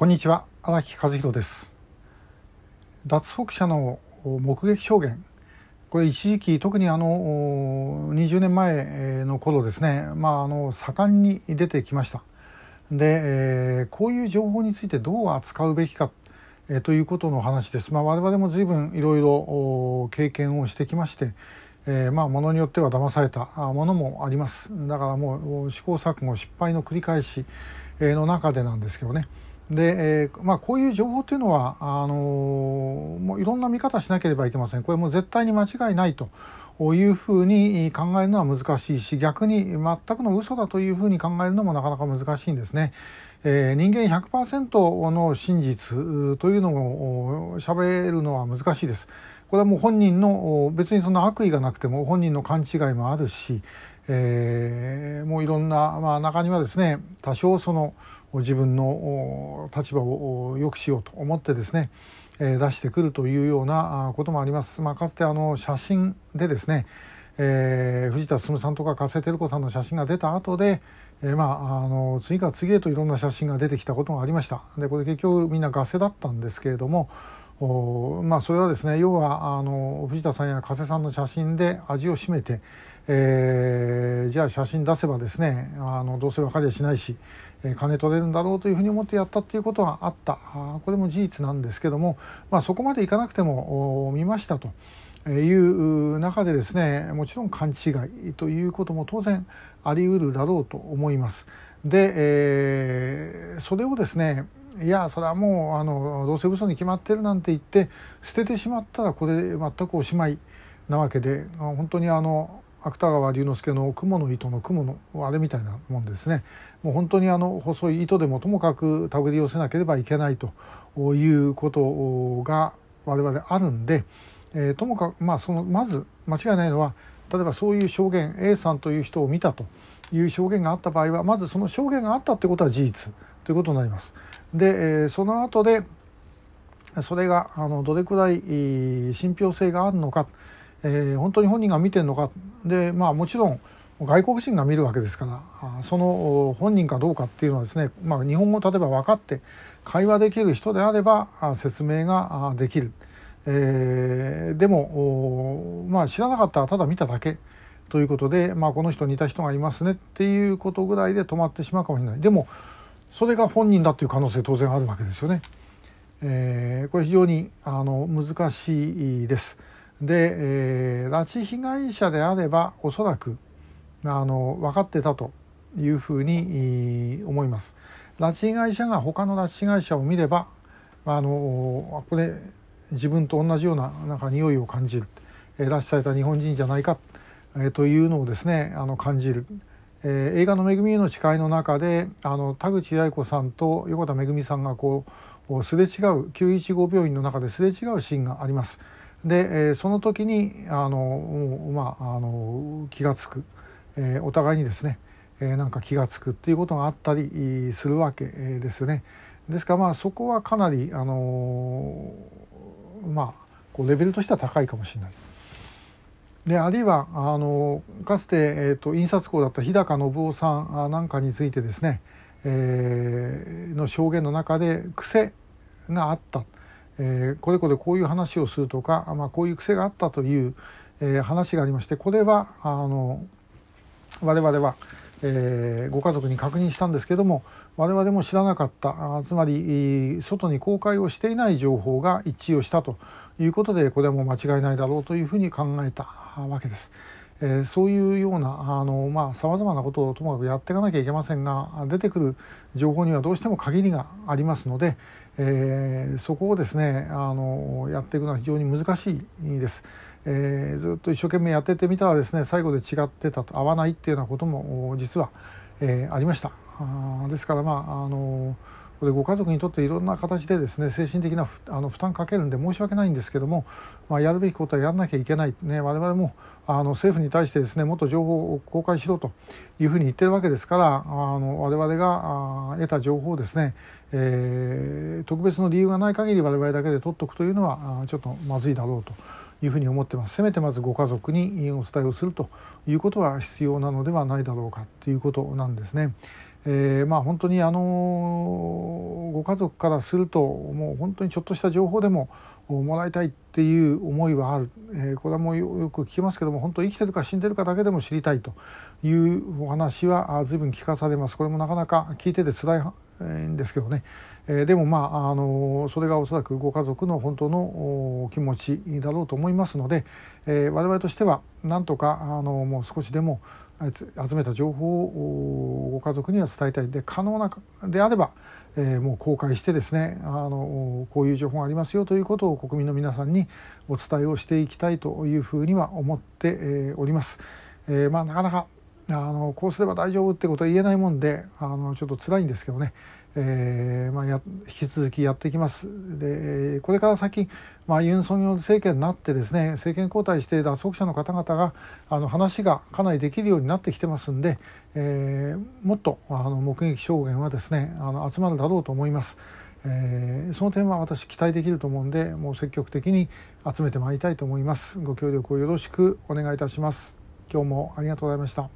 こんにちは荒木和弘です脱北者の目撃証言これ一時期特にあの20年前の頃ですねまああの盛んに出てきましたで、え、こういう情報についてどう扱うべきか、え、ということの話です。まあ、我々も随分いろいろ経験をしてきまして、え、まあものによっては騙されたものもあります。だからもう試行錯誤失敗の繰り返しの中でなんですけどね。で、えー、まあ、こういう情報というのはあのもういろんな見方しなければいけません。これも絶対に間違いないと。いうふうに考えるのは難しいし逆に全くの嘘だというふうに考えるのもなかなか難しいんですね。えー、人間100%の真実というのを喋るのは難しいです。これはもう本人の別にそんな悪意がなくても本人の勘違いもあるし、えー、もういろんな、まあ、中にはですね多少その自分の立場を良くしようと思ってですね出してくるというようなこともあります。まあ、かつてあの写真でですね、えー、藤田進さんとか加瀬照子さんの写真が出た後で、えー、まああの次から次へといろんな写真が出てきたことがありました。でこれ結局みんなガセだったんですけれどもまあそれはですね要はあの藤田さんや加瀬さんの写真で味を占めて、えー、じゃあ写真出せばですねあのどうせ分かりゃしないし、え金取れるんだろうというふうに思ってやったっていうことがあったあこれも事実なんですけども、まあ、そこまでいかなくても見ましたと。いう中でですねもちろん勘違いということも当然あり得るだろうと思います。で、えー、それをですねいやそれはもうあのどうせ嘘に決まってるなんて言って捨ててしまったらこれ全くおしまいなわけで本当にあの芥川龍之介の「雲の糸」の雲のあれみたいなもんですね。もう本当にあの細い糸でもともかく手繰り寄せなければいけないということが我々あるんで、えー、ともかくまあそのまず間違いないのは例えばそういう証言 A さんという人を見たという証言があった場合はまずその証言があったってことは事実。ということになります。で、え、その後でそれがあのどれくらい信憑性があるのかえー、本当に本人が見てるのか。でまあもちろん外国人が見るわけですからその本人かどうかっていうのはですね、まあ、日本語例えば分かって会話できる人であれば説明ができる、えー、でも、まあ、知らなかったらただ見ただけ。ということで、まあ、この人似た人がいますねっていうことぐらいで止まってしまうかもしれない。でもそれが本人だという可能性当然あるわけですよね。えー、これ非常にあの難しいです。で、えー、拉致被害者であればおそらくあの分かってたというふうに思います。拉致被害者が他の拉致被害者を見ればあのこれ自分と同じようななんか匂いを感じる、えー、拉致された日本人じゃないか、えー、というのをですねあの感じる、えー、映画の「めぐみへの誓い」の中であの田口八重子さんと横田めぐみさんがこうすれ違う915病院の中ですれ違うシーンがあります。で、えー、その時にあの、まあ、あの気が付く、えー、お互いにですね、えー、なんか気が付くっていうことがあったりするわけですよね。ですからまあそこはかなりあのまあこうレベルとしては高いかもしれない。であるいはあのかつて、えーと、印刷工だった日高信夫さんなんかについてですね、えー、の証言の中で癖があった。えー、これこれこういう話をするとか、まあ、こういう癖があったという、えー、話がありましてこれはあの我々は、えー、ご家族に確認したんですけども我々も知らなかったつまり外に公開をしていない情報が一致をしたということでこれはもう間違いないだろうというふうに考えたわけです。えー、そういうようなあのまあさまざまなことをともかくやっていかなきゃいけませんが出てくる情報にはどうしても限りがありますので、えー、そこをですねあのやっていくのは非常に難しいです。えー、ずっと一生懸命やっててみたらですね最後で違ってたと合わないっていうようなことも実は、えー、ありました。あですからまああのこれご家族にとっていろんな形でですね精神的なあの負担かけるんで申し訳ないんですけども、まあ、やるべきことはやらなきゃいけない、ね、我々もあの政府に対してですねもっと情報を公開しろというふうに言ってるわけですからあの我々が得た情報をですね、えー、特別の理由がない限り我々だけで取っておくというのはちょっとまずいだろうというふうに思ってます。せめてまずご家族にお伝えをするということは必要なのではないだろうかということなんですね。えー、まあ本当にあのご家族からするともう本当にちょっとした情報でももらいたいっていう思いはある、えー、これはもうよく聞きますけども本当生きてるか死んでるかだけでも知りたいというお話は随分聞かされます。これもなかなか聞いてて辛いんですけどね、え、でもまああのそれがおそらくご家族の本当の気持ちだろうと思いますので、え、我々としてはなんとかあのもう少しでも集めた情報をご家族には伝えたいで可能なであれば、えー、もう公開してですねあのこういう情報がありますよということを国民の皆さんにお伝えをしていきたいというふうには思って、えー、おります。えー、まあ、なかなかあのこうすれば大丈夫ってことは言えないもんであのちょっと辛いんですけどね、えーまあ、や引き続きやっていきます。でこれから先、まあ、ユン・ソンニョル政権になってですね政権交代して脱北者の方々があの話がかなりできるようになってきてますんで、えー、もっとあの目撃証言はですねあの集まるだろうと思います。えー、その点は私期待できると思うんでもう積極的に集めてまいりたいと思います。ご協力をよろしくお願いいたします。今日もありがとうございました。